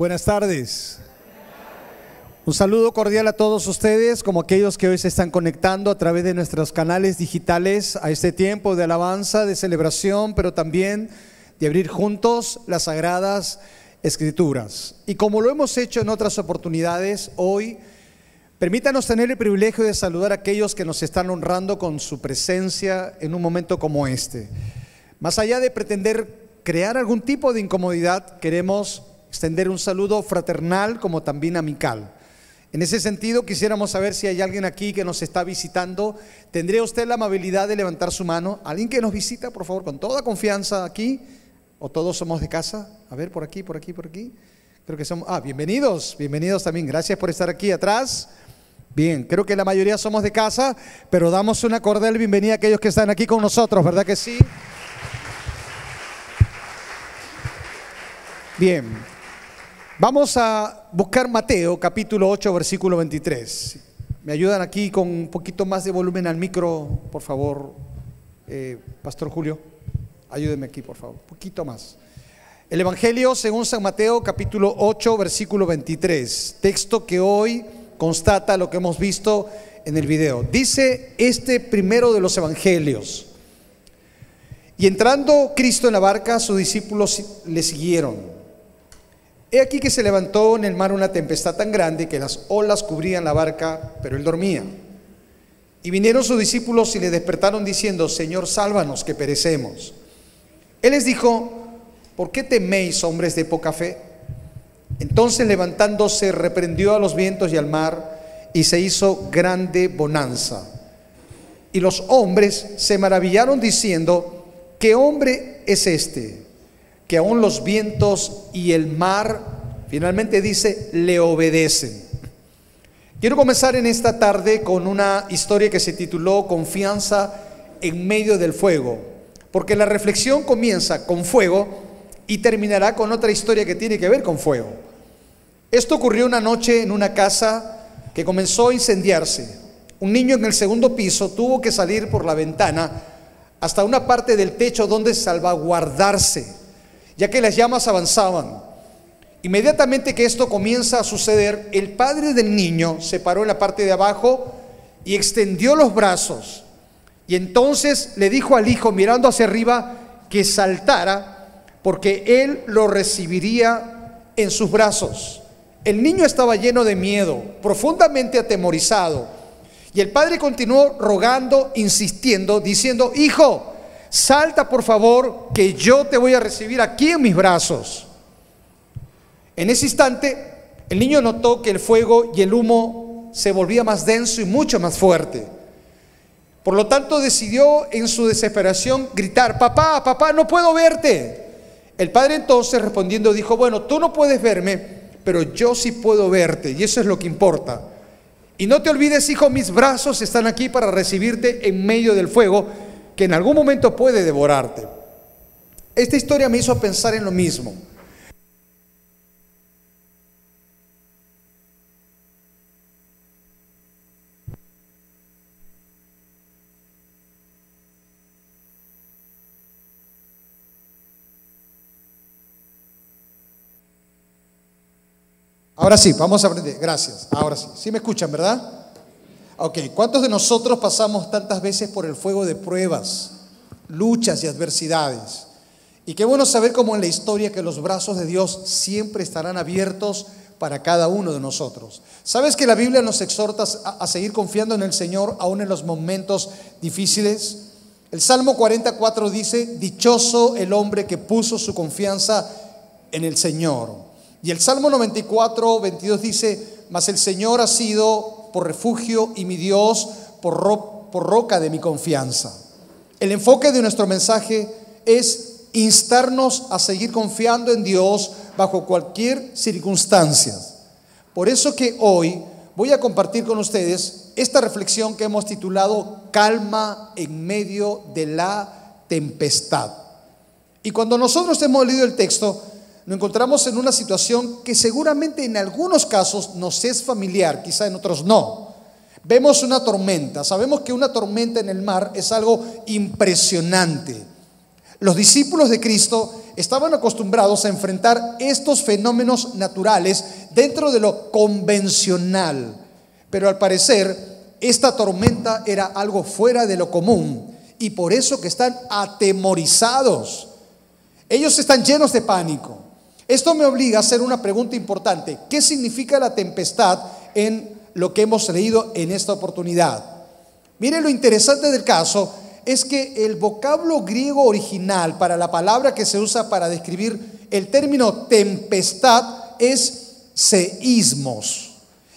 Buenas tardes. Un saludo cordial a todos ustedes, como aquellos que hoy se están conectando a través de nuestros canales digitales a este tiempo de alabanza, de celebración, pero también de abrir juntos las sagradas escrituras. Y como lo hemos hecho en otras oportunidades, hoy permítanos tener el privilegio de saludar a aquellos que nos están honrando con su presencia en un momento como este. Más allá de pretender crear algún tipo de incomodidad, queremos extender un saludo fraternal como también amical. En ese sentido, quisiéramos saber si hay alguien aquí que nos está visitando. ¿Tendría usted la amabilidad de levantar su mano? ¿Alguien que nos visita, por favor, con toda confianza aquí? ¿O todos somos de casa? A ver, por aquí, por aquí, por aquí. Creo que somos... Ah, bienvenidos, bienvenidos también. Gracias por estar aquí atrás. Bien, creo que la mayoría somos de casa, pero damos una cordial bienvenida a aquellos que están aquí con nosotros, ¿verdad que sí? Bien, vamos a buscar Mateo capítulo 8, versículo 23. ¿Me ayudan aquí con un poquito más de volumen al micro, por favor, eh, Pastor Julio? Ayúdenme aquí, por favor, un poquito más. El Evangelio según San Mateo capítulo 8, versículo 23, texto que hoy constata lo que hemos visto en el video. Dice este primero de los Evangelios. Y entrando Cristo en la barca, sus discípulos le siguieron. He aquí que se levantó en el mar una tempestad tan grande que las olas cubrían la barca, pero él dormía. Y vinieron sus discípulos y le despertaron diciendo, Señor, sálvanos que perecemos. Él les dijo, ¿por qué teméis, hombres de poca fe? Entonces levantándose, reprendió a los vientos y al mar, y se hizo grande bonanza. Y los hombres se maravillaron diciendo, ¿qué hombre es este? Que aún los vientos y el mar, finalmente dice, le obedecen. Quiero comenzar en esta tarde con una historia que se tituló Confianza en medio del fuego, porque la reflexión comienza con fuego y terminará con otra historia que tiene que ver con fuego. Esto ocurrió una noche en una casa que comenzó a incendiarse. Un niño en el segundo piso tuvo que salir por la ventana hasta una parte del techo donde salvaguardarse ya que las llamas avanzaban. Inmediatamente que esto comienza a suceder, el padre del niño se paró en la parte de abajo y extendió los brazos. Y entonces le dijo al hijo, mirando hacia arriba, que saltara, porque él lo recibiría en sus brazos. El niño estaba lleno de miedo, profundamente atemorizado. Y el padre continuó rogando, insistiendo, diciendo, hijo, salta por favor, que yo te voy a recibir aquí en mis brazos. En ese instante, el niño notó que el fuego y el humo se volvía más denso y mucho más fuerte. Por lo tanto, decidió en su desesperación gritar, papá, papá, no puedo verte. El padre entonces respondiendo dijo, bueno, tú no puedes verme, pero yo sí puedo verte y eso es lo que importa. Y no te olvides, hijo, mis brazos están aquí para recibirte en medio del fuego que en algún momento puede devorarte. Esta historia me hizo pensar en lo mismo. Ahora sí, vamos a aprender. Gracias. Ahora sí. ¿Sí me escuchan, verdad? Ok, ¿cuántos de nosotros pasamos tantas veces por el fuego de pruebas, luchas y adversidades? Y qué bueno saber cómo en la historia que los brazos de Dios siempre estarán abiertos para cada uno de nosotros. ¿Sabes que la Biblia nos exhorta a, seguir confiando en el Señor aún en los momentos difíciles? El Salmo 44 dice, dichoso el hombre que puso su confianza en el Señor. Y el Salmo 94, 22 dice, mas el Señor ha sido por refugio y mi Dios por, por roca de mi confianza. El enfoque de nuestro mensaje es instarnos a seguir confiando en Dios bajo cualquier circunstancia. Por eso que hoy voy a compartir con ustedes esta reflexión que hemos titulado Calma en medio de la tempestad. Y cuando nosotros hemos leído el texto, nos encontramos en una situación que seguramente en algunos casos nos es familiar, quizá en otros no. Vemos una tormenta, sabemos que una tormenta en el mar es algo impresionante. Los discípulos de Cristo estaban acostumbrados a enfrentar estos fenómenos naturales dentro de lo convencional, pero al parecer esta tormenta era algo fuera de lo común y por eso que están atemorizados. Ellos están llenos de pánico. Esto me obliga a hacer una pregunta importante. ¿Qué significa la tempestad en lo que hemos leído en esta oportunidad? Mire lo interesante del caso es que el vocablo griego original para la palabra que se usa para describir el término tempestad es seísmos,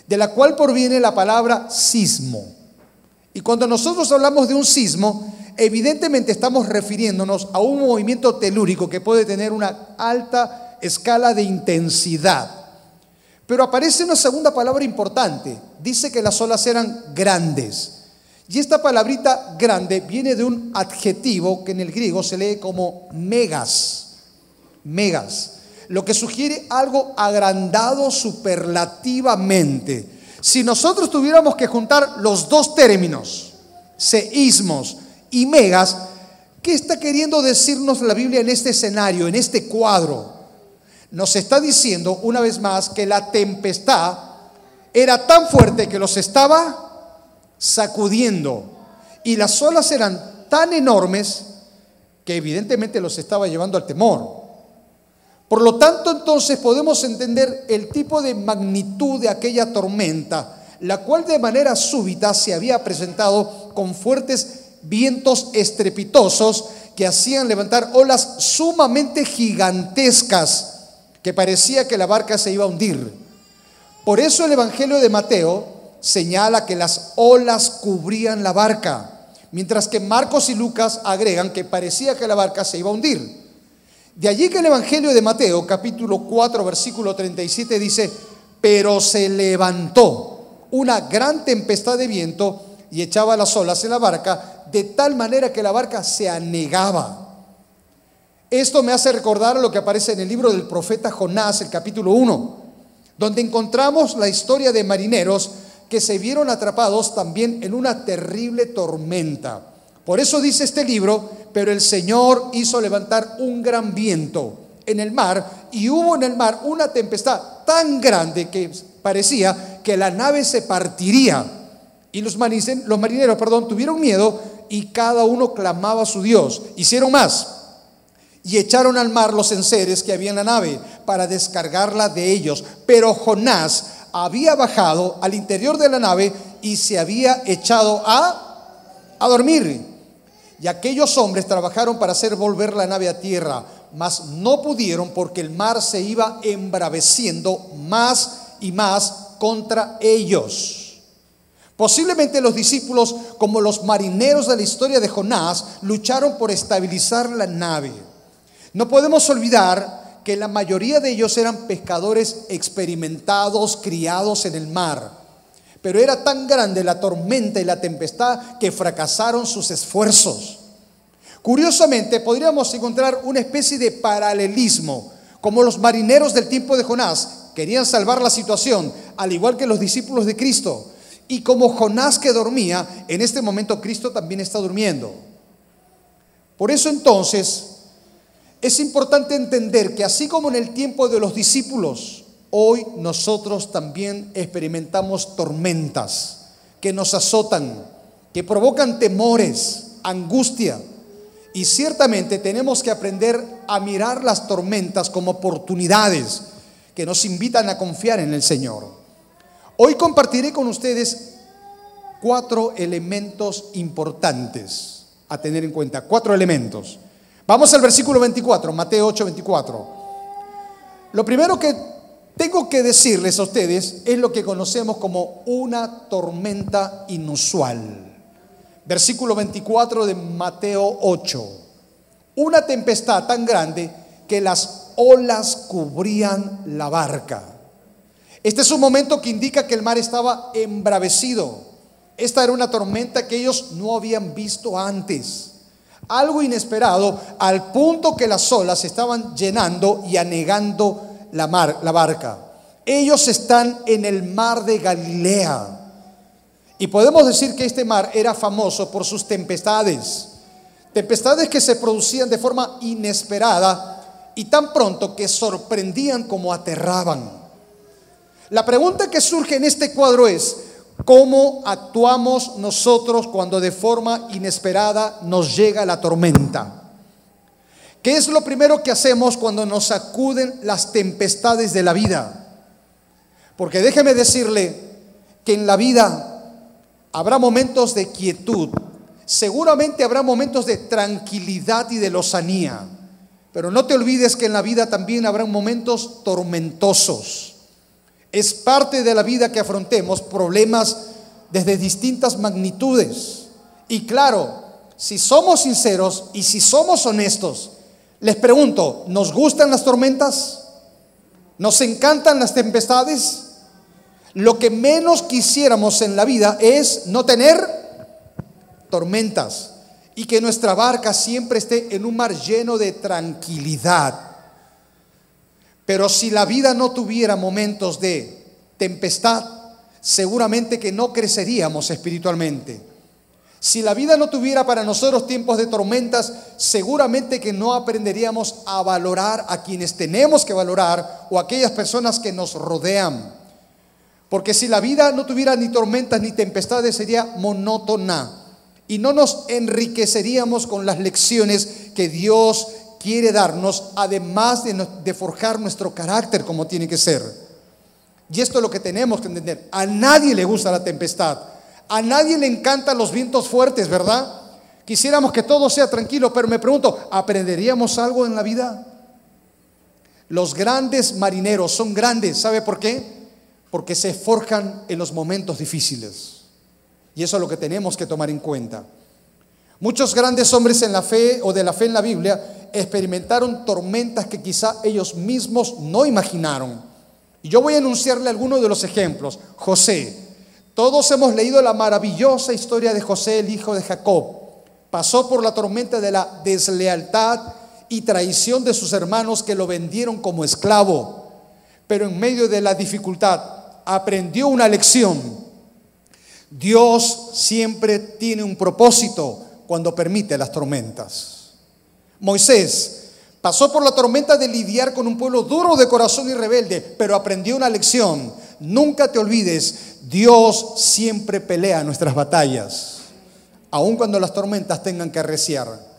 de la cual proviene la palabra sismo. Y cuando nosotros hablamos de un sismo, evidentemente estamos refiriéndonos a un movimiento telúrico que puede tener una alta escala de intensidad. Pero aparece una segunda palabra importante. Dice que las olas eran grandes. Y esta palabrita grande viene de un adjetivo que en el griego se lee como megas. Megas. Lo que sugiere algo agrandado superlativamente. Si nosotros tuviéramos que juntar los dos términos, seísmos y megas, ¿qué está queriendo decirnos la Biblia en este escenario, en este cuadro? Nos está diciendo una vez más que la tempestad era tan fuerte que los estaba sacudiendo. Y las olas eran tan enormes que evidentemente los estaba llevando al temor. Por lo tanto, entonces podemos entender el tipo de magnitud de aquella tormenta, la cual de manera súbita se había presentado con fuertes vientos estrepitosos que hacían levantar olas sumamente gigantescas que parecía que la barca se iba a hundir. Por eso el Evangelio de Mateo señala que las olas cubrían la barca, mientras que Marcos y Lucas agregan que parecía que la barca se iba a hundir. De allí que el Evangelio de Mateo, capítulo 4, versículo 37, dice, pero se levantó una gran tempestad de viento y echaba las olas en la barca, de tal manera que la barca se anegaba. Esto me hace recordar lo que aparece en el libro del profeta Jonás, el capítulo 1, donde encontramos la historia de marineros que se vieron atrapados también en una terrible tormenta. Por eso dice este libro, pero el Señor hizo levantar un gran viento en el mar y hubo en el mar una tempestad tan grande que parecía que la nave se partiría. Y los, marineros, los marineros perdón, tuvieron miedo y cada uno clamaba a su Dios. Hicieron más y echaron al mar los enseres que había en la nave para descargarla de ellos. Pero Jonás había bajado al interior de la nave y se había echado a, a dormir. Y aquellos hombres trabajaron para hacer volver la nave a tierra, mas no pudieron porque el mar se iba embraveciendo más y más contra ellos. Posiblemente los discípulos, como los marineros de la historia de Jonás, lucharon por estabilizar la nave. No podemos olvidar que la mayoría de ellos eran pescadores experimentados, criados en el mar. Pero era tan grande la tormenta y la tempestad que fracasaron sus esfuerzos. Curiosamente, podríamos encontrar una especie de paralelismo, como los marineros del tiempo de Jonás querían salvar la situación, al igual que los discípulos de Cristo. Y como Jonás que dormía, en este momento Cristo también está durmiendo. Por eso entonces es importante entender que así como en el tiempo de los discípulos, hoy nosotros también experimentamos tormentas que nos azotan, que provocan temores, angustia. Y ciertamente tenemos que aprender a mirar las tormentas como oportunidades que nos invitan a confiar en el Señor. Hoy compartiré con ustedes cuatro elementos importantes a tener en cuenta, cuatro elementos Vamos al versículo 24, Mateo 8, 24. Lo primero que tengo que decirles a ustedes es lo que conocemos como una tormenta inusual. Versículo 24 de Mateo 8. Una tempestad tan grande que las olas cubrían la barca. Este es un momento que indica que el mar estaba embravecido. Esta era una tormenta que ellos no habían visto antes algo inesperado al punto que las olas estaban llenando y anegando la, la barca. Ellos están en el mar de Galilea. Y podemos decir que este mar era famoso por sus tempestades. Tempestades que se producían de forma inesperada y tan pronto que sorprendían como aterraban. La pregunta que surge en este cuadro es, ¿cómo actuamos nosotros cuando de forma inesperada nos llega la tormenta? ¿Qué es lo primero que hacemos cuando nos sacuden las tempestades de la vida? Porque déjeme decirle que en la vida habrá momentos de quietud, seguramente habrá momentos de tranquilidad y de lozanía, pero no te olvides que en la vida también habrá momentos tormentosos. Es parte de la vida que afrontemos problemas desde distintas magnitudes. Y claro, si somos sinceros y si somos honestos, les pregunto, ¿nos gustan las tormentas? ¿Nos encantan las tempestades? Lo que menos quisiéramos en la vida es no tener tormentas y que nuestra barca siempre esté en un mar lleno de tranquilidad. Pero si la vida no tuviera momentos de tempestad, seguramente que no creceríamos espiritualmente. Si la vida no tuviera para nosotros tiempos de tormentas, seguramente que no aprenderíamos a valorar a quienes tenemos que valorar o aquellas personas que nos rodean. Porque si la vida no tuviera ni tormentas ni tempestades, sería monótona y no nos enriqueceríamos con las lecciones que Dios quiere darnos, además de, forjar nuestro carácter como tiene que ser. Y esto es lo que tenemos que entender. A nadie le gusta la tempestad. A nadie le encantan los vientos fuertes, ¿verdad? Quisiéramos que todo sea tranquilo, pero me pregunto, ¿aprenderíamos algo en la vida? Los grandes marineros son grandes, ¿sabe por qué? Porque se forjan en los momentos difíciles. Y eso es lo que tenemos que tomar en cuenta. Muchos grandes hombres en la fe o de la fe en la Biblia experimentaron tormentas que quizá ellos mismos no imaginaron. Y yo voy a enunciarle algunos de los ejemplos. José, todos hemos leído la maravillosa historia de José, el hijo de Jacob. Pasó por la tormenta de la deslealtad y traición de sus hermanos que lo vendieron como esclavo. Pero en medio de la dificultad aprendió una lección. Dios siempre tiene un propósito cuando permite las tormentas. Moisés pasó por la tormenta de lidiar con un pueblo duro de corazón y rebelde, pero aprendió una lección. Nunca te olvides Dios siempre pelea nuestras batallas, aun cuando las tormentas tengan que arreciar.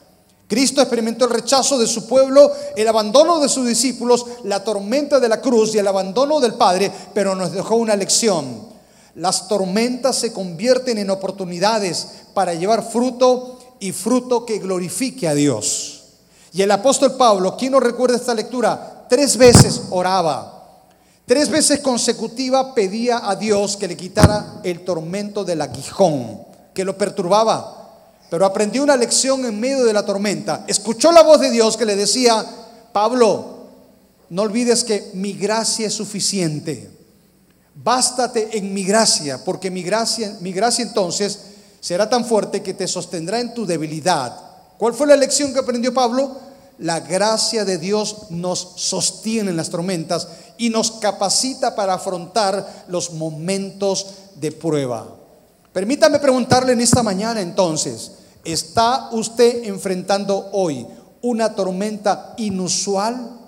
Cristo experimentó el rechazo de su pueblo, el abandono de sus discípulos, la tormenta de la cruz y el abandono del Padre, pero nos dejó una lección. Las tormentas se convierten en oportunidades para llevar fruto y fruto que glorifique a Dios. Y el apóstol Pablo, ¿quién no recuerda esta lectura? Tres veces oraba Tres veces consecutiva pedía a Dios que le quitara el tormento del aguijón que lo perturbaba. Pero aprendió una lección en medio de la tormenta. Escuchó la voz de Dios que le decía, Pablo, no olvides que mi gracia es suficiente. Bástate en mi gracia, porque mi gracia, mi gracia entonces será tan fuerte que te sostendrá en tu debilidad. ¿Cuál fue la lección que aprendió Pablo? La gracia de Dios nos sostiene en las tormentas y nos capacita para afrontar los momentos de prueba. Permítame preguntarle en esta mañana entonces, ¿está usted enfrentando hoy una tormenta inusual?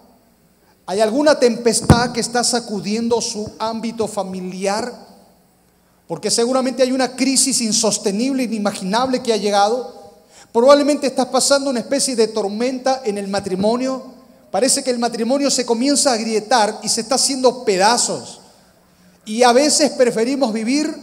¿Hay alguna tempestad que está sacudiendo su ámbito familiar? Porque seguramente hay una crisis insostenible, inimaginable que ha llegado. Probablemente estás pasando una especie de tormenta en el matrimonio Parece que el matrimonio se comienza a agrietar y se está haciendo pedazos. Y a veces preferimos vivir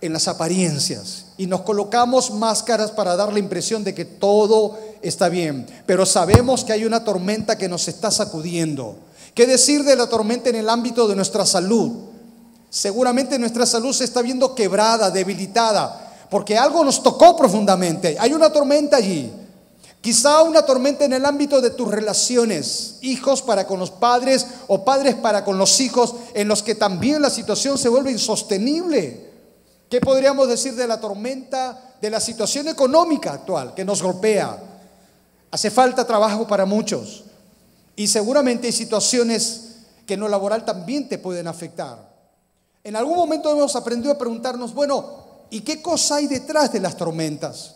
en las apariencias y nos colocamos máscaras para dar la impresión de que todo está bien. Pero sabemos que hay una tormenta que nos está sacudiendo. ¿Qué decir de la tormenta en el ámbito de nuestra salud? Seguramente nuestra salud se está viendo quebrada, debilitada, porque algo nos tocó profundamente. Hay una tormenta allí. Quizá una tormenta en el ámbito de tus relaciones, hijos para con los padres o padres para con los hijos, en los que también la situación se vuelve insostenible. ¿Qué podríamos decir de la tormenta de la situación económica actual que nos golpea? Hace falta trabajo para muchos y seguramente hay situaciones que en lo laboral también te pueden afectar. En algún momento hemos aprendido a preguntarnos, bueno, ¿y qué cosa hay detrás de las tormentas?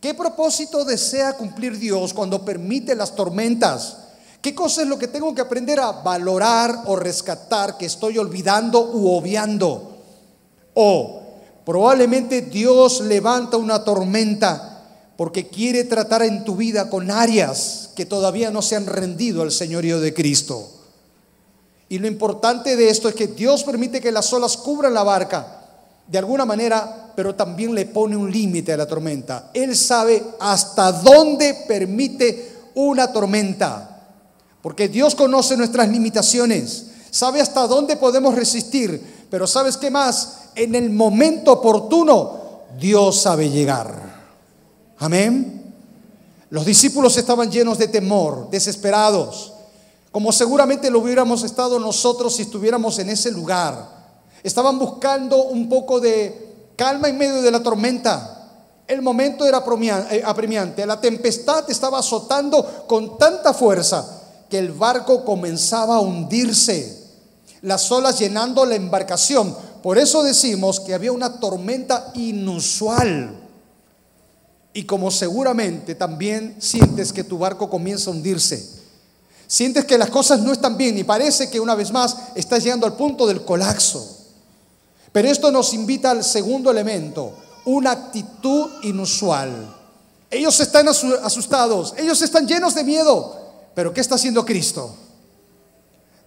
¿Qué propósito desea cumplir Dios cuando permite las tormentas? ¿Qué cosa es lo que tengo que aprender a valorar o rescatar que estoy olvidando u obviando? O probablemente Dios levanta una tormenta porque quiere tratar en tu vida con áreas que todavía no se han rendido al señorío de Cristo. Y lo importante de esto es que Dios permite que las olas cubran la barca de alguna manera, pero también le pone un límite a la tormenta. Él sabe hasta dónde permite una tormenta, porque Dios conoce nuestras limitaciones, sabe hasta dónde podemos resistir, pero ¿sabes qué más? En el momento oportuno, Dios sabe llegar. Amén. Los discípulos estaban llenos de temor, desesperados, como seguramente lo hubiéramos estado nosotros si estuviéramos en ese lugar. Estaban buscando un poco de calma en medio de la tormenta. El momento era eh, apremiante. La tempestad estaba azotando con tanta fuerza que el barco comenzaba a hundirse. Las olas llenando la embarcación. Por eso decimos que había una tormenta inusual. Y como seguramente también sientes que tu barco comienza a hundirse. Sientes que las cosas no están bien y parece que una vez más estás llegando al punto del colapso. Pero esto nos invita al segundo elemento, una actitud inusual. Ellos están asustados, ellos están llenos de miedo, pero ¿qué está haciendo Cristo?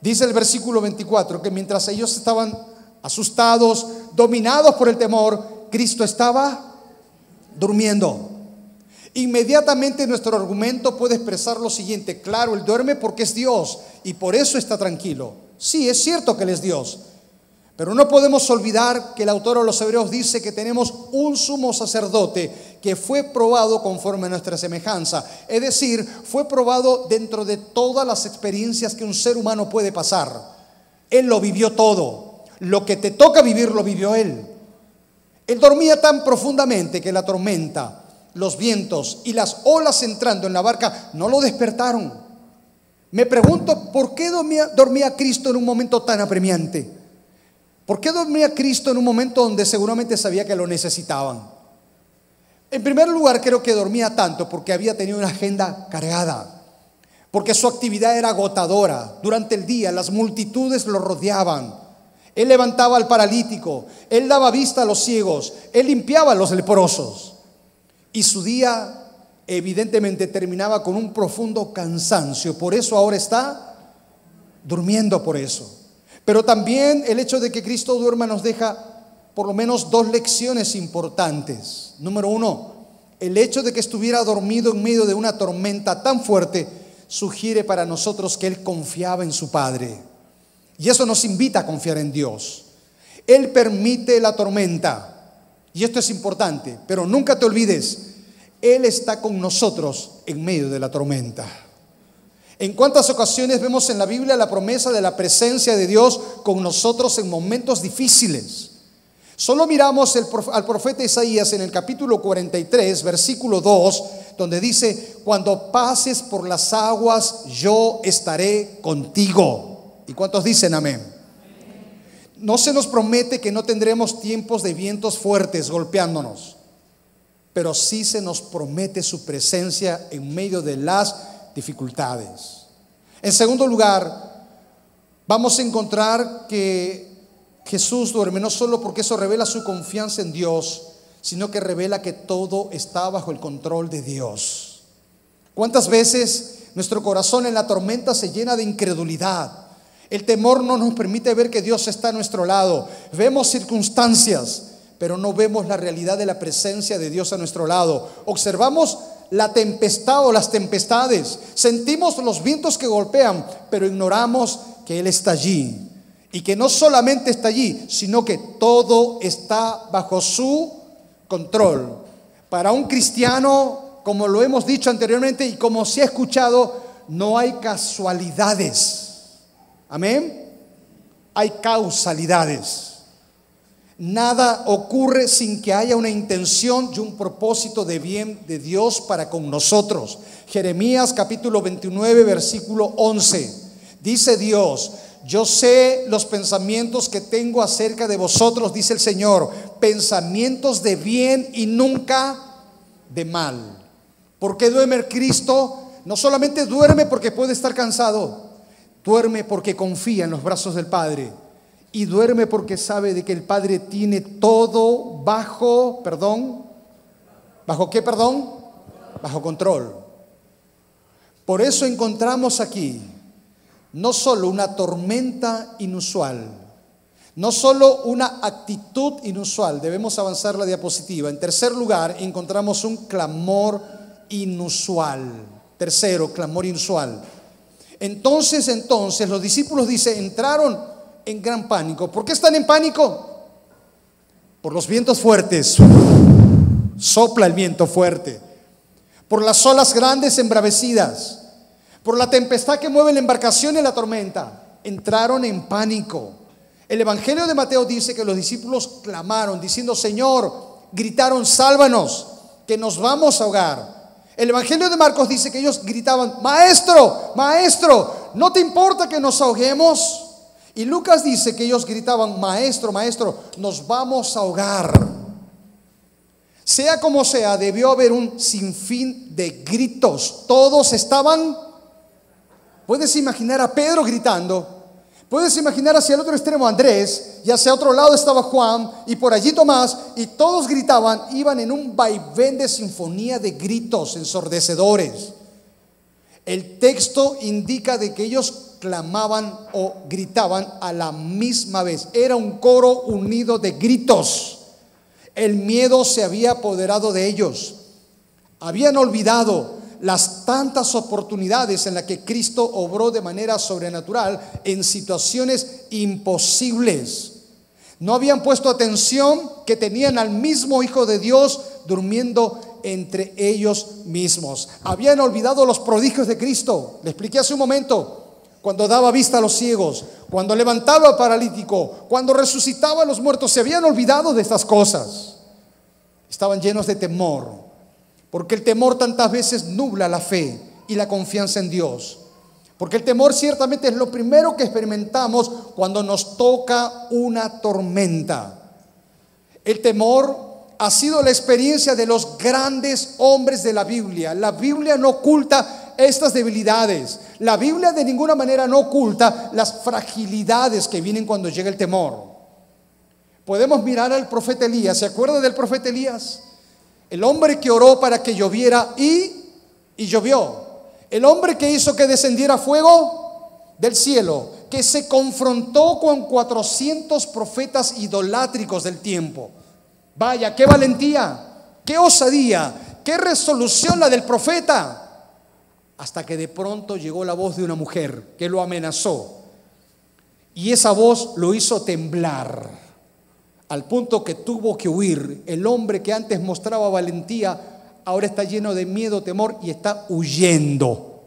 Dice el versículo 24 que mientras ellos estaban asustados, dominados por el temor, Cristo estaba durmiendo. Inmediatamente nuestro argumento puede expresar lo siguiente, claro, Él duerme porque es Dios y por eso está tranquilo. Sí, es cierto que Él es Dios, pero no podemos olvidar que el autor de los Hebreos dice que tenemos un sumo sacerdote que fue probado conforme a nuestra semejanza. Es decir, fue probado dentro de todas las experiencias que un ser humano puede pasar. Él lo vivió todo. Lo que te toca vivir lo vivió él. Él dormía tan profundamente que la tormenta, los vientos y las olas entrando en la barca no lo despertaron. Me pregunto, ¿por qué dormía, Cristo en un momento tan apremiante? ¿Por qué dormía Cristo en un momento donde seguramente sabía que lo necesitaban? En primer lugar, creo que dormía tanto porque había tenido una agenda cargada, porque su actividad era agotadora. Durante el día las multitudes lo rodeaban. Él levantaba al paralítico, él daba vista a los ciegos, él limpiaba a los leprosos. Y su día evidentemente terminaba con un profundo cansancio. Por eso ahora está durmiendo por eso. Pero también el hecho de que Cristo duerma nos deja por lo menos dos lecciones importantes. Número uno, el hecho de que estuviera dormido en medio de una tormenta tan fuerte sugiere para nosotros que Él confiaba en su Padre. Y eso nos invita a confiar en Dios. Él permite la tormenta. Y esto es importante, pero nunca te olvides, Él está con nosotros en medio de la tormenta. ¿En cuántas ocasiones vemos en la Biblia la promesa de la presencia de Dios con nosotros en momentos difíciles? Solo miramos al profeta Isaías en el capítulo 43, versículo 2, donde dice, cuando pases por las aguas, yo estaré contigo. ¿Y cuántos dicen amén? No se nos promete que no tendremos tiempos de vientos fuertes golpeándonos, pero sí se nos promete su presencia en medio de las dificultades. En segundo lugar, vamos a encontrar que Jesús duerme no solo porque eso revela su confianza en Dios, sino que revela que todo está bajo el control de Dios. ¿Cuántas veces nuestro corazón en la tormenta se llena de incredulidad? El temor no nos permite ver que Dios está a nuestro lado. Vemos circunstancias, pero no vemos la realidad de la presencia de Dios a nuestro lado. Observamos la tempestad o las tempestades. Sentimos los vientos que golpean, pero ignoramos que Él está allí. Y que no solamente está allí, sino que todo está bajo su control. Para un cristiano, como lo hemos dicho anteriormente y como se ha escuchado, no hay casualidades. Amén. Hay causalidades. Nada ocurre sin que haya una intención y un propósito de bien de Dios para con nosotros. Jeremías capítulo 29, versículo 11. Dice Dios, yo sé los pensamientos que tengo acerca de vosotros, dice el Señor, pensamientos de bien y nunca de mal. ¿Por qué duerme Cristo? No solamente duerme porque puede estar cansado, duerme porque confía en los brazos del Padre y duerme porque sabe de que el Padre tiene todo bajo, perdón, ¿bajo qué, perdón? Bajo control. Por eso encontramos aquí no solo una tormenta inusual, no solo una actitud inusual, debemos avanzar la diapositiva. En tercer lugar, encontramos un clamor inusual. Tercero, clamor inusual. Entonces, entonces, los discípulos dice, entraron en gran pánico. ¿Por qué están en pánico? Por los vientos fuertes. Sopla el viento fuerte. Por las olas grandes embravecidas. Por la tempestad que mueve la embarcación y la tormenta. Entraron en pánico. El Evangelio de Mateo dice que los discípulos clamaron diciendo, Señor, gritaron, sálvanos, que nos vamos a ahogar. El Evangelio de Marcos dice que ellos gritaban, Maestro, Maestro, ¿no te importa que nos ahoguemos? Y Lucas dice que ellos gritaban, maestro, maestro, nos vamos a ahogar. Sea como sea, debió haber un sinfín de gritos. Todos estaban... Puedes imaginar a Pedro gritando. Puedes imaginar hacia el otro extremo a Andrés y hacia otro lado estaba Juan y por allí Tomás y todos gritaban, iban en un vaivén de sinfonía de gritos ensordecedores. El texto indica de que ellos clamaban o gritaban a la misma vez. Era un coro unido de gritos. El miedo se había apoderado de ellos. Habían olvidado las tantas oportunidades en las que Cristo obró de manera sobrenatural en situaciones imposibles. No habían puesto atención que tenían al mismo Hijo de Dios durmiendo entre ellos mismos. Habían olvidado los prodigios de Cristo. Le expliqué hace un momento cuando daba vista a los ciegos, cuando levantaba al paralítico, cuando resucitaba a los muertos, se habían olvidado de estas cosas. Estaban llenos de temor, porque el temor tantas veces nubla la fe y la confianza en Dios. Porque el temor ciertamente es lo primero que experimentamos cuando nos toca una tormenta. El temor ha sido la experiencia de los grandes hombres de la Biblia. La Biblia no oculta estas debilidades. La Biblia de ninguna manera no oculta las fragilidades que vienen cuando llega el temor. Podemos mirar al profeta Elías. ¿Se acuerda del profeta Elías? El hombre que oró para que lloviera y, y llovió. El hombre que hizo que descendiera fuego del cielo, que se confrontó con 400 profetas idolátricos del tiempo. Vaya, qué valentía, qué osadía, qué resolución la del profeta hasta que de pronto llegó la voz de una mujer que lo amenazó. Y esa voz lo hizo temblar, al punto que tuvo que huir. El hombre que antes mostraba valentía, ahora está lleno de miedo, temor y está huyendo.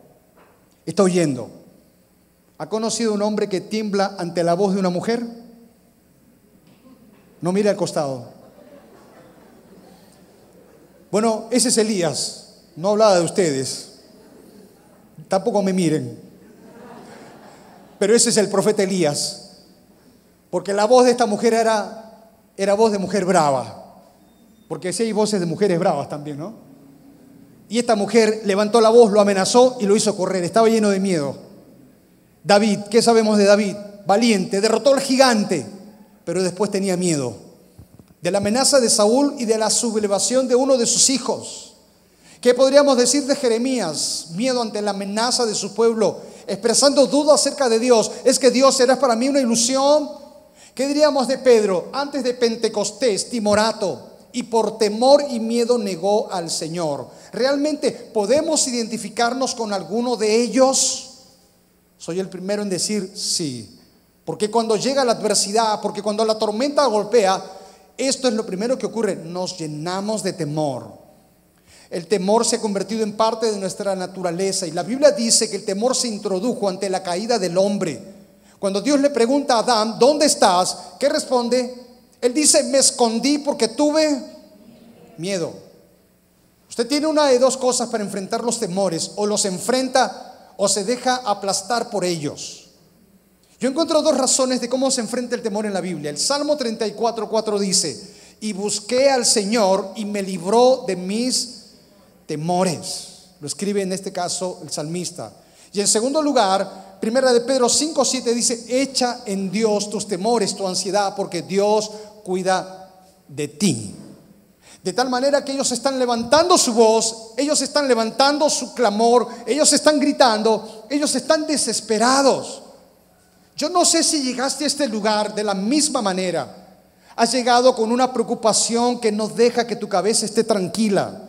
Está huyendo. ¿Ha conocido un hombre que tiembla ante la voz de una mujer? No mire al costado. Bueno, ese es Elías. No hablaba de ustedes. Tampoco me miren. Pero ese es el profeta Elías. Porque la voz de esta mujer era, era voz de mujer brava. Porque si hay voces de mujeres bravas también, ¿no? Y esta mujer levantó la voz, lo amenazó y lo hizo correr. Estaba lleno de miedo. David, ¿qué sabemos de David? Valiente, derrotó al gigante, pero después tenía miedo de la amenaza de Saúl y de la sublevación de uno de sus hijos. ¿Qué podríamos decir de Jeremías? Miedo ante la amenaza de su pueblo, expresando dudas acerca de Dios. ¿Es que Dios será para mí una ilusión? ¿Qué diríamos de Pedro? Antes de Pentecostés, timorato, y por temor y miedo negó al Señor. ¿Realmente podemos identificarnos con alguno de ellos? Soy el primero en decir sí. Porque cuando llega la adversidad, porque cuando la tormenta golpea, esto es lo primero que ocurre, nos llenamos de temor. El temor se ha convertido en parte de nuestra naturaleza y la Biblia dice que el temor se introdujo ante la caída del hombre. Cuando Dios le pregunta a Adán, ¿dónde estás? ¿Qué responde? Él dice, me escondí porque tuve miedo. Usted tiene una de dos cosas para enfrentar los temores, o los enfrenta o se deja aplastar por ellos. Yo encuentro dos razones de cómo se enfrenta el temor en la Biblia. El Salmo 34, 4 dice, y busqué al Señor y me libró de mis temores. Lo escribe en este caso el salmista. Y en segundo lugar, primera de Pedro 5, 7 dice, echa en Dios tus temores, tu ansiedad, porque Dios cuida de ti. De tal manera que ellos están levantando su voz, ellos están levantando su clamor, ellos están gritando, ellos están desesperados. Yo no sé si llegaste a este lugar de la misma manera. Has llegado con una preocupación que no deja que tu cabeza esté tranquila.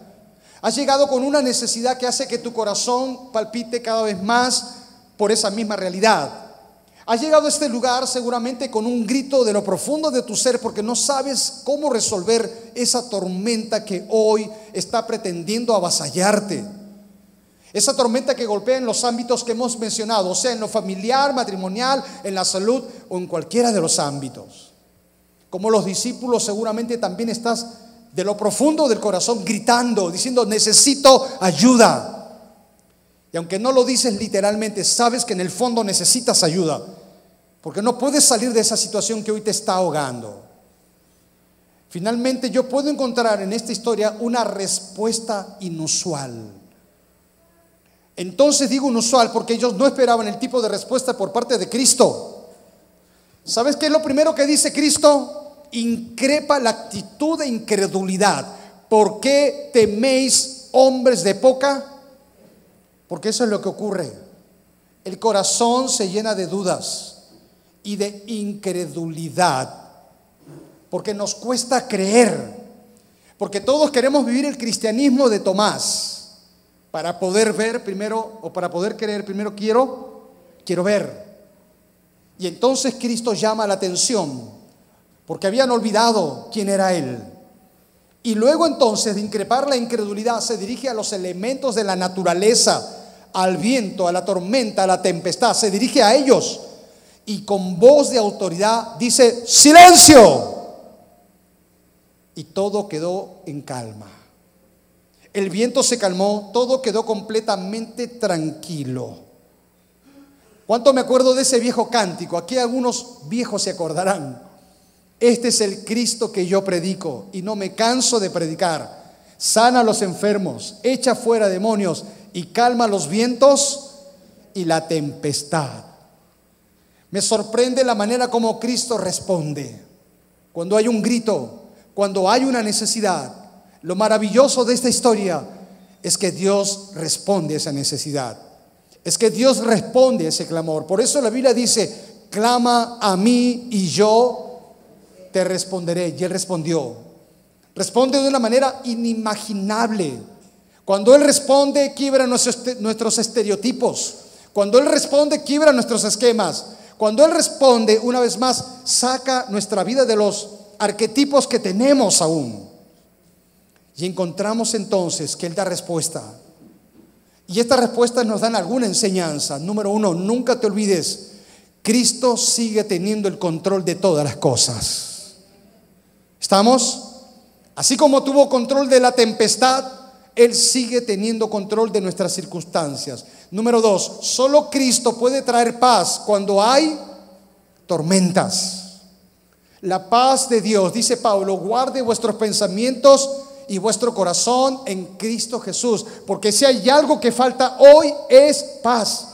Has llegado con una necesidad que hace que tu corazón palpite cada vez más por esa misma realidad. Has llegado a este lugar seguramente con un grito de lo profundo de tu ser porque no sabes cómo resolver esa tormenta que hoy está pretendiendo avasallarte. Esa tormenta que golpea en los ámbitos que hemos mencionado, o sea, en lo familiar, matrimonial, en la salud o en cualquiera de los ámbitos. Como los discípulos seguramente también estás de lo profundo del corazón gritando, diciendo, necesito ayuda. Y aunque no lo dices literalmente, sabes que en el fondo necesitas ayuda, porque no puedes salir de esa situación que hoy te está ahogando. Finalmente yo puedo encontrar en esta historia una respuesta inusual. Entonces digo inusual porque ellos no esperaban el tipo de respuesta por parte de Cristo. ¿Sabes qué es lo primero que dice Cristo? Increpa la actitud de incredulidad. ¿Por qué teméis hombres de poca porque eso es lo que ocurre. El corazón se llena de dudas y de incredulidad. Porque nos cuesta creer. Porque todos queremos vivir el cristianismo de Tomás. Para poder ver primero, o para poder creer, primero quiero, quiero ver. Y entonces Cristo llama la atención, porque habían olvidado quién era Él. Y luego entonces de increpar la incredulidad se dirige a los elementos de la naturaleza al viento, a la tormenta, a la tempestad, se dirige a ellos y con voz de autoridad dice, silencio. Y todo quedó en calma. El viento se calmó, todo quedó completamente tranquilo. ¿Cuánto me acuerdo de ese viejo cántico? Aquí algunos viejos se acordarán. Este es el Cristo que yo predico y no me canso de predicar. Sana a los enfermos, echa fuera demonios y calma los vientos y la tempestad. Me sorprende la manera como Cristo responde. Cuando hay un grito, cuando hay una necesidad, lo maravilloso de esta historia es que Dios responde a esa necesidad. Es que Dios responde a ese clamor. Por eso la Biblia dice, clama a mí y yo te responderé. Y él respondió. Responde de una manera inimaginable. Cuando Él responde, quiebra nuestros estereotipos. Cuando Él responde, quiebra nuestros esquemas. Cuando Él responde, una vez más, saca nuestra vida de los arquetipos que tenemos aún. Y encontramos entonces que Él da respuesta. Y estas respuestas nos dan alguna enseñanza. Número uno, nunca te olvides, Cristo sigue teniendo el control de todas las cosas. ¿Estamos? Así como tuvo control de la tempestad, él sigue teniendo control de nuestras circunstancias. Número dos, solo Cristo puede traer paz cuando hay tormentas. La paz de Dios, dice Pablo, guarde vuestros pensamientos y vuestro corazón en Cristo Jesús, porque si hay algo que falta hoy es paz.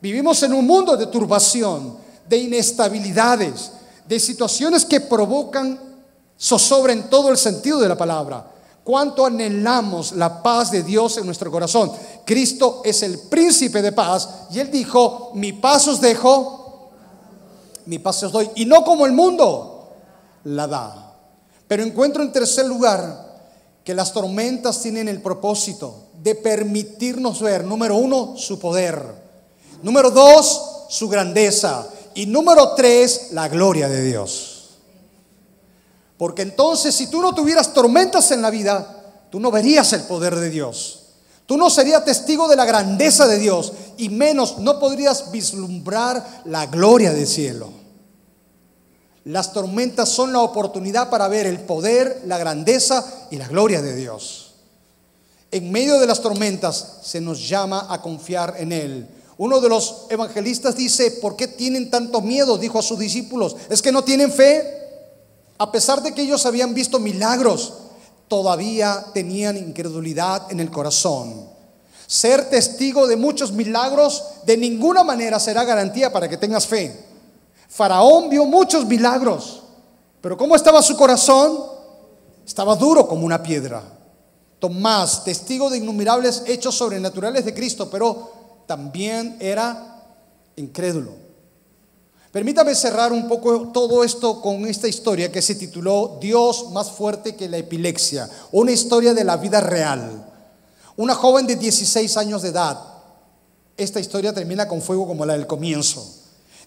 Vivimos en un mundo de turbación, de inestabilidades, de situaciones que provocan zozobra en todo el sentido de la palabra cuánto anhelamos la paz de Dios en nuestro corazón. Cristo es el príncipe de paz y Él dijo, mi paz os dejo, mi paz os doy. Y no como el mundo la da. Pero encuentro en tercer lugar que las tormentas tienen el propósito de permitirnos ver, número uno, su poder. Número dos, su grandeza. Y número tres, la gloria de Dios. Porque entonces si tú no tuvieras tormentas en la vida, tú no verías el poder de Dios. Tú no serías testigo de la grandeza de Dios y menos no podrías vislumbrar la gloria del cielo. Las tormentas son la oportunidad para ver el poder, la grandeza y la gloria de Dios. En medio de las tormentas se nos llama a confiar en Él. Uno de los evangelistas dice, ¿por qué tienen tanto miedo? Dijo a sus discípulos, ¿es que no tienen fe? A pesar de que ellos habían visto milagros, todavía tenían incredulidad en el corazón. Ser testigo de muchos milagros de ninguna manera será garantía para que tengas fe. Faraón vio muchos milagros, pero ¿cómo estaba su corazón? Estaba duro como una piedra. Tomás, testigo de innumerables hechos sobrenaturales de Cristo, pero también era incrédulo. Permítame cerrar un poco todo esto con esta historia que se tituló Dios más fuerte que la epilepsia, una historia de la vida real. Una joven de 16 años de edad. Esta historia termina con fuego como la del comienzo.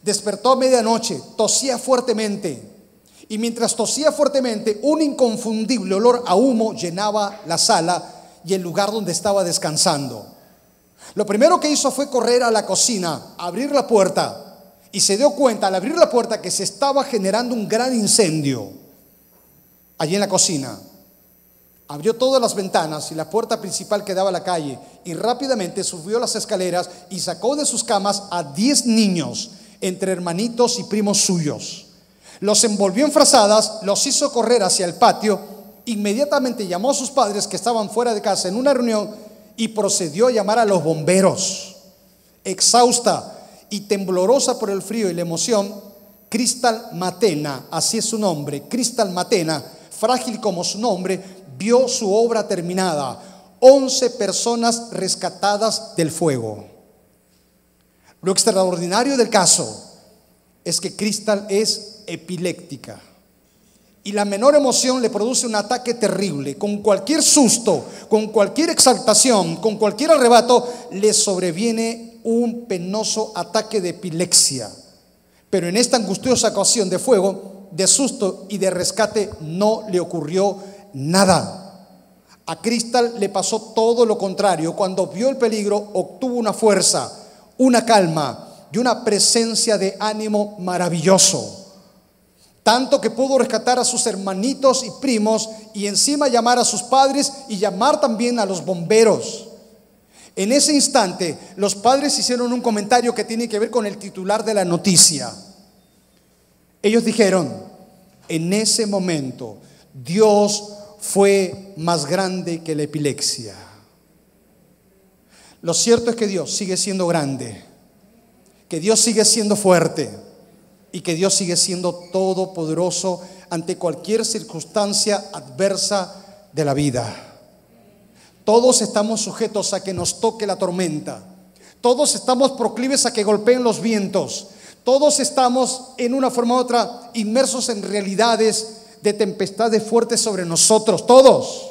Despertó a medianoche, tosía fuertemente. Y mientras tosía fuertemente, un inconfundible olor a humo llenaba la sala y el lugar donde estaba descansando. Lo primero que hizo fue correr a la cocina, abrir la puerta y se dio cuenta al abrir la puerta que se estaba generando un gran incendio allí en la cocina. Abrió todas las ventanas y la puerta principal que daba a la calle y rápidamente subió las escaleras y sacó de sus camas a 10 niños entre hermanitos y primos suyos. Los envolvió en frazadas, los hizo correr hacia el patio, inmediatamente llamó a sus padres que estaban fuera de casa en una reunión y procedió a llamar a los bomberos. Exhausta y temblorosa por el frío y la emoción, Cristal Matena, así es su nombre, Cristal Matena, frágil como su nombre, vio su obra terminada. Once personas rescatadas del fuego. Lo extraordinario del caso es que Cristal es epiléptica y la menor emoción le produce un ataque terrible. Con cualquier susto, con cualquier exaltación, con cualquier arrebato, le sobreviene un penoso ataque de epilepsia. Pero en esta angustiosa ocasión de fuego, de susto y de rescate no le ocurrió nada. A Cristal le pasó todo lo contrario. Cuando vio el peligro, obtuvo una fuerza una calma y una presencia de ánimo maravilloso. Tanto que pudo rescatar a sus hermanitos y primos y encima llamar a sus padres y llamar también a los bomberos. En ese instante, los padres hicieron un comentario que tiene que ver con el titular de la noticia. Ellos dijeron, en ese momento, Dios fue más grande que la epilepsia. Lo cierto es que Dios sigue siendo grande, que Dios sigue siendo fuerte y que Dios sigue siendo todopoderoso ante cualquier circunstancia adversa de la vida. Todos estamos sujetos a que nos toque la tormenta. Todos estamos proclives a que golpeen los vientos. Todos estamos en una forma u otra inmersos en realidades de tempestades fuertes sobre nosotros. Todos.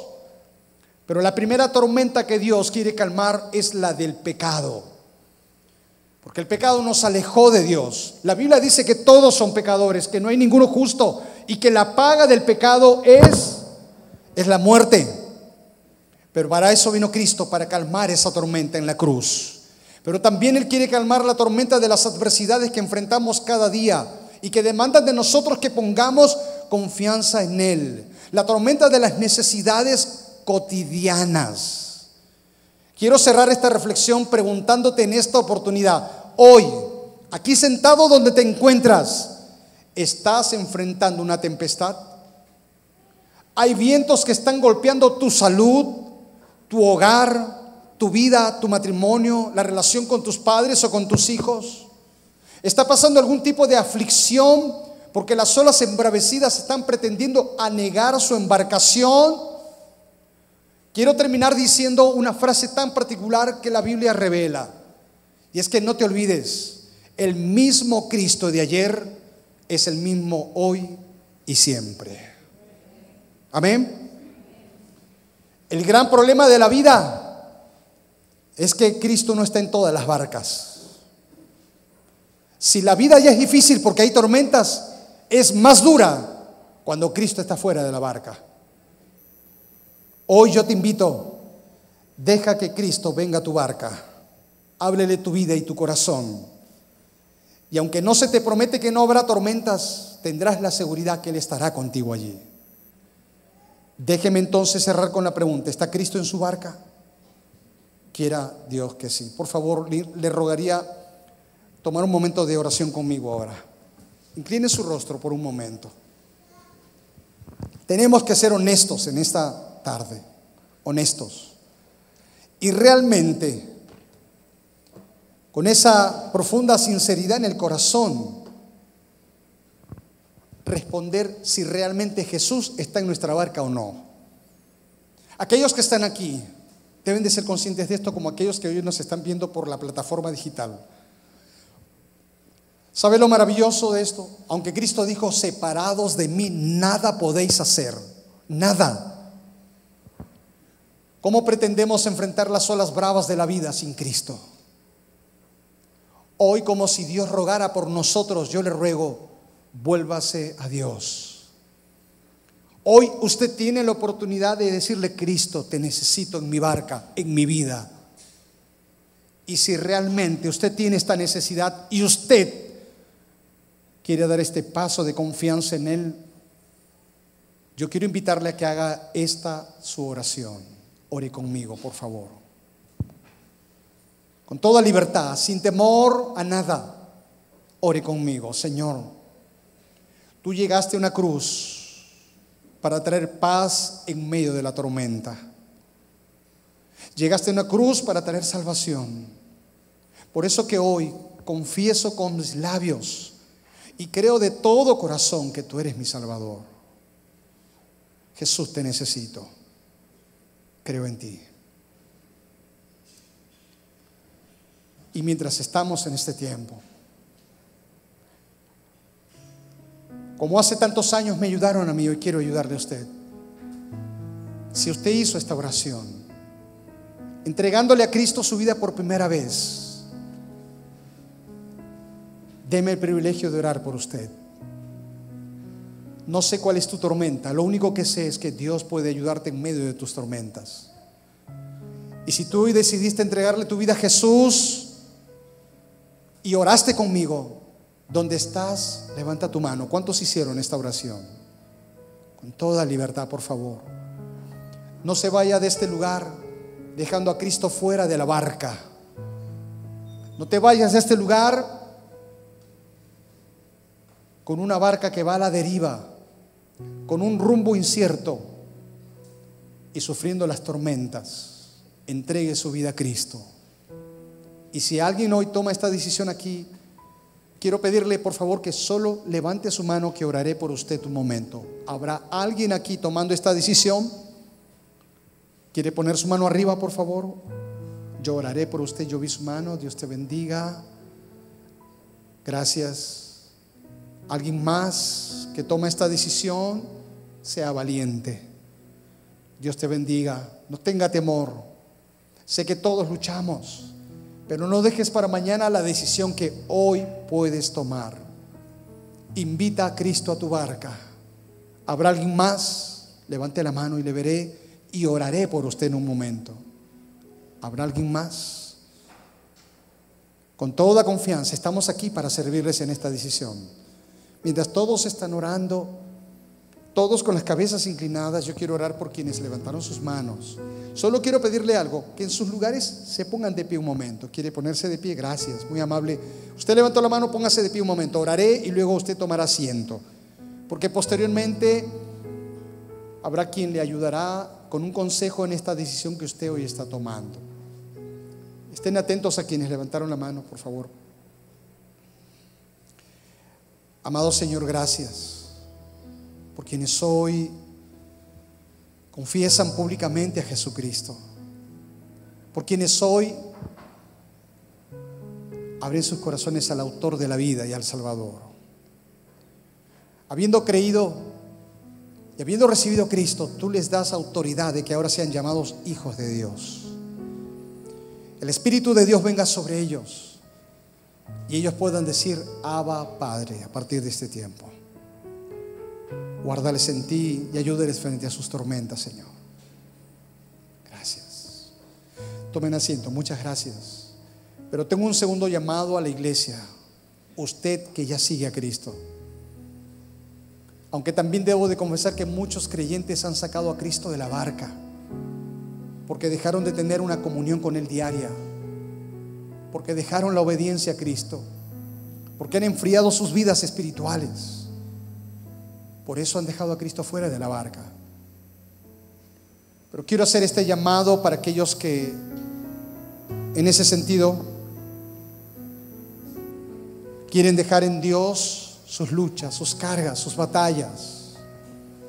Pero la primera tormenta que Dios quiere calmar es la del pecado. Porque el pecado nos alejó de Dios. La Biblia dice que todos son pecadores, que no hay ninguno justo y que la paga del pecado es es la muerte. Pero para eso vino Cristo para calmar esa tormenta en la cruz. Pero también él quiere calmar la tormenta de las adversidades que enfrentamos cada día y que demandan de nosotros que pongamos confianza en él. La tormenta de las necesidades cotidianas. Quiero cerrar esta reflexión preguntándote en esta oportunidad, hoy, aquí sentado donde te encuentras, ¿estás enfrentando una tempestad? Hay vientos que están golpeando tu salud, tu hogar, tu vida, tu matrimonio, la relación con tus padres o con tus hijos. ¿Está pasando algún tipo de aflicción porque las olas embravecidas están pretendiendo anegar su embarcación? Quiero terminar diciendo una frase tan particular que la Biblia revela. Y es que no te olvides, el mismo Cristo de ayer es el mismo hoy y siempre. Amén. El gran problema de la vida es que Cristo no está en todas las barcas. Si la vida ya es difícil porque hay tormentas, es más dura cuando Cristo está fuera de la barca. Hoy yo te invito, deja que Cristo venga a tu barca, háblele tu vida y tu corazón. Y aunque no se te promete que no habrá tormentas, tendrás la seguridad que Él estará contigo allí. Déjeme entonces cerrar con la pregunta, ¿está Cristo en su barca? Quiera Dios que sí. Por favor, le rogaría tomar un momento de oración conmigo ahora. Incline su rostro por un momento. Tenemos que ser honestos en esta tarde, honestos. y realmente, con esa profunda sinceridad en el corazón, responder si realmente Jesús está en nuestra barca o no. Aquellos que están aquí deben de ser conscientes de esto como aquellos que hoy nos están viendo por la plataforma digital. ¿Sabe lo maravilloso de esto? Aunque Cristo dijo, separados de mí, nada podéis hacer, nada. ¿Cómo pretendemos enfrentar las olas bravas de la vida sin Cristo? Hoy como si Dios rogara por nosotros, yo le ruego, vuélvase a Dios. Hoy usted tiene la oportunidad de decirle, Cristo, te necesito en mi barca, en mi vida. Y si realmente usted tiene esta necesidad y usted quiere dar este paso de confianza en Él, yo quiero invitarle a que haga esta su oración. Ore conmigo, por favor. Con toda libertad, sin temor a nada. Ore conmigo, Señor. Tú llegaste a una cruz para traer paz en medio de la tormenta. Llegaste a una cruz para traer salvación. Por eso que hoy confieso con mis labios y creo de todo corazón que tú eres mi Salvador. Jesús, te necesito. Creo en ti. Y mientras estamos en este tiempo, Como hace tantos años me ayudaron a mí, hoy quiero ayudarle a usted. Si usted hizo esta oración, entregándole a Cristo su vida por primera vez, deme el privilegio de orar por usted. No sé cuál es tu tormenta, lo único que sé es que Dios puede ayudarte en medio de tus tormentas. Y si tú hoy decidiste entregarle tu vida a Jesús y oraste conmigo, donde estás, levanta tu mano. ¿Cuántos hicieron esta oración? Con toda libertad, por favor. No se vaya de este lugar dejando a Cristo fuera de la barca. No te vayas de este lugar con una barca que va a la deriva, con un rumbo incierto y sufriendo las tormentas. Entregue su vida a Cristo. Y si alguien hoy toma esta decisión aquí, Quiero pedirle por favor que solo levante su mano que oraré por usted un momento. ¿Habrá alguien aquí tomando esta decisión? ¿Quiere poner su mano arriba, por favor? Yo oraré por usted, yo vi su mano, Dios te bendiga. Gracias. ¿Alguien más que toma esta decisión? Sea valiente. Dios te bendiga. No tenga temor. Sé que todos luchamos. Pero no dejes para mañana la decisión que hoy puedes tomar. Invita a Cristo a tu barca. ¿Habrá alguien más? Levante la mano y le veré y oraré por usted en un momento. ¿Habrá alguien más? Con toda confianza, estamos aquí para servirles en esta decisión. Mientras todos están orando, todos con las cabezas inclinadas, yo quiero orar por quienes levantaron sus manos. Solo quiero pedirle algo, que en sus lugares se pongan de pie un momento. ¿Quiere ponerse de pie? Gracias, muy amable. Usted levantó la mano, póngase de pie un momento. Oraré y luego usted tomará asiento. Porque posteriormente habrá quien le ayudará con un consejo en esta decisión que usted hoy está tomando. Estén atentos a quienes levantaron la mano, por favor. Amado Señor, gracias por quienes hoy confiesan públicamente a Jesucristo, por quienes hoy abren sus corazones al autor de la vida y al Salvador. Habiendo creído y habiendo recibido a Cristo, tú les das autoridad de que ahora sean llamados hijos de Dios. El Espíritu de Dios venga sobre ellos y ellos puedan decir, Abba Padre, a partir de este tiempo. Guárdales en ti y ayúdales frente a sus tormentas, Señor. Gracias. Tomen asiento, muchas gracias. Pero tengo un segundo llamado a la iglesia. Usted que ya sigue a Cristo. Aunque también debo de confesar que muchos creyentes han sacado a Cristo de la barca. Porque dejaron de tener una comunión con Él diaria. Porque dejaron la obediencia a Cristo. Porque han enfriado sus vidas espirituales por eso han dejado a Cristo fuera de la barca. Pero quiero hacer este llamado para aquellos que en ese sentido quieren dejar en Dios sus luchas, sus cargas, sus batallas.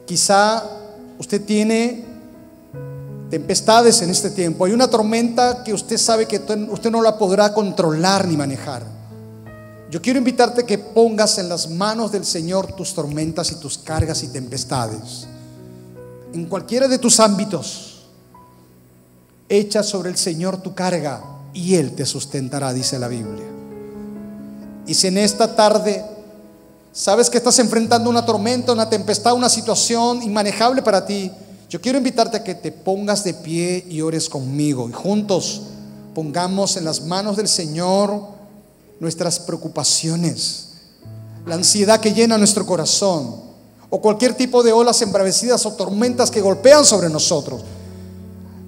Quizá usted tiene tempestades en este tiempo. Hay una tormenta que usted sabe que usted no la podrá controlar ni manejar. Yo quiero invitarte que pongas en las manos del Señor tus tormentas y tus cargas y tempestades. En cualquiera de tus ámbitos, echa sobre el Señor tu carga y Él te sustentará, dice la Biblia. Y si en esta tarde sabes que estás enfrentando una tormenta, una tempestad, una situación inmanejable para ti, yo quiero invitarte a que te pongas de pie y ores conmigo y juntos pongamos en las manos del Señor nuestras preocupaciones, la ansiedad que llena nuestro corazón o cualquier tipo de olas embravecidas o tormentas que golpean sobre nosotros.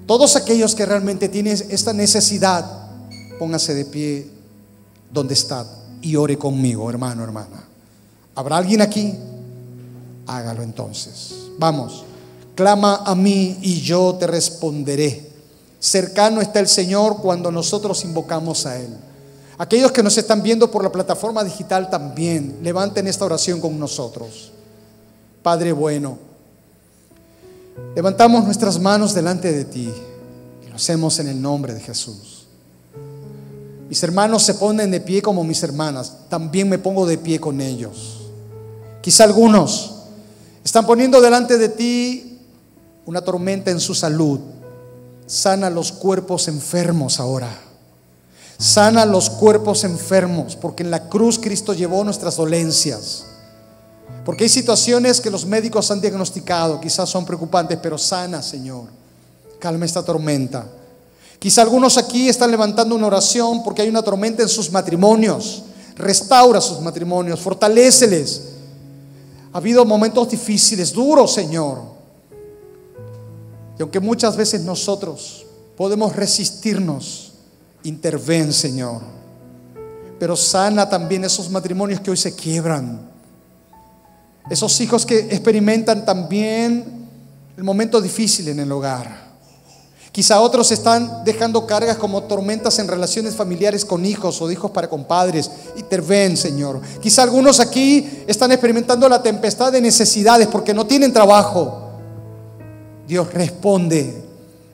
Todos aquellos que realmente tienen esta necesidad, póngase de pie donde está y ore conmigo, hermano, hermana. ¿Habrá alguien aquí? Hágalo entonces. Vamos. Clama a mí y yo te responderé. Cercano está el Señor cuando nosotros invocamos a Él. Aquellos que nos están viendo por la plataforma digital también, levanten esta oración con nosotros. Padre bueno, levantamos nuestras manos delante de ti y lo hacemos en el nombre de Jesús. Mis hermanos se ponen de pie como mis hermanas, también me pongo de pie con ellos. Quizá algunos están poniendo delante de ti una tormenta en su salud. Sana los cuerpos enfermos ahora. Sana los cuerpos enfermos, porque en la cruz Cristo llevó nuestras dolencias. Porque hay situaciones que los médicos han diagnosticado, quizás son preocupantes, pero sana, Señor. Calma esta tormenta. Quizá algunos aquí están levantando una oración porque hay una tormenta en sus matrimonios. Restaura sus matrimonios, fortaléceles. Ha habido momentos difíciles, duros, Señor. Y aunque muchas veces nosotros podemos resistirnos, interven, Señor. Pero sana también esos matrimonios que hoy se quiebran. Esos hijos que experimentan también el momento difícil en el hogar. Quizá otros están dejando cargas como tormentas en relaciones familiares con hijos o hijos para compadres. Interven, Señor. Quizá algunos aquí están experimentando la tempestad de necesidades porque no tienen trabajo Dios responde.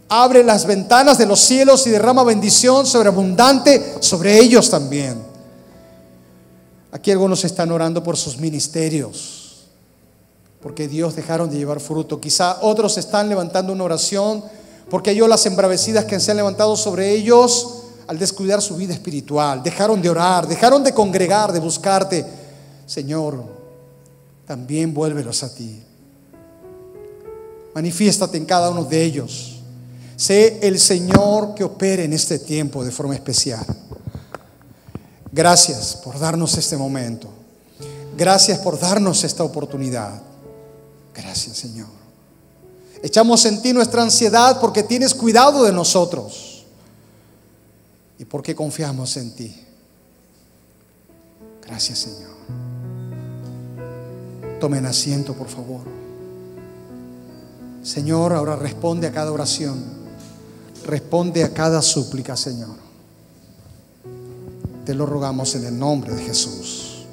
Abre las ventanas de los cielos y derrama bendición sobreabundante sobre ellos también. Aquí algunos están orando por sus ministerios, porque Dios dejaron de llevar fruto. Quizá otros están levantando una oración porque hay las embravecidas que se han levantado sobre ellos al descuidar su vida espiritual. Dejaron de orar, dejaron de congregar, de buscarte. Señor, también vuélvelos a ti. Manifiéstate en cada uno de ellos. Sé el Señor que opere en este tiempo de forma especial. Gracias por darnos este momento. Gracias por darnos esta oportunidad. Gracias, Señor. Echamos en ti nuestra ansiedad porque tienes cuidado de nosotros y porque confiamos en ti. Gracias, Señor. Tomen asiento, por favor. Señor, ahora responde a cada oración. Responde a cada súplica, Señor. Te lo rogamos en el nombre de Jesús.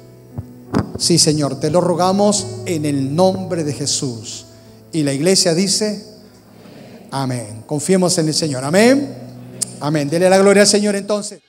Sí, Señor, te lo rogamos en el nombre de Jesús. Y la iglesia dice, amén. Confiemos en el Señor. Amén. Amén. Dele la gloria al Señor entonces.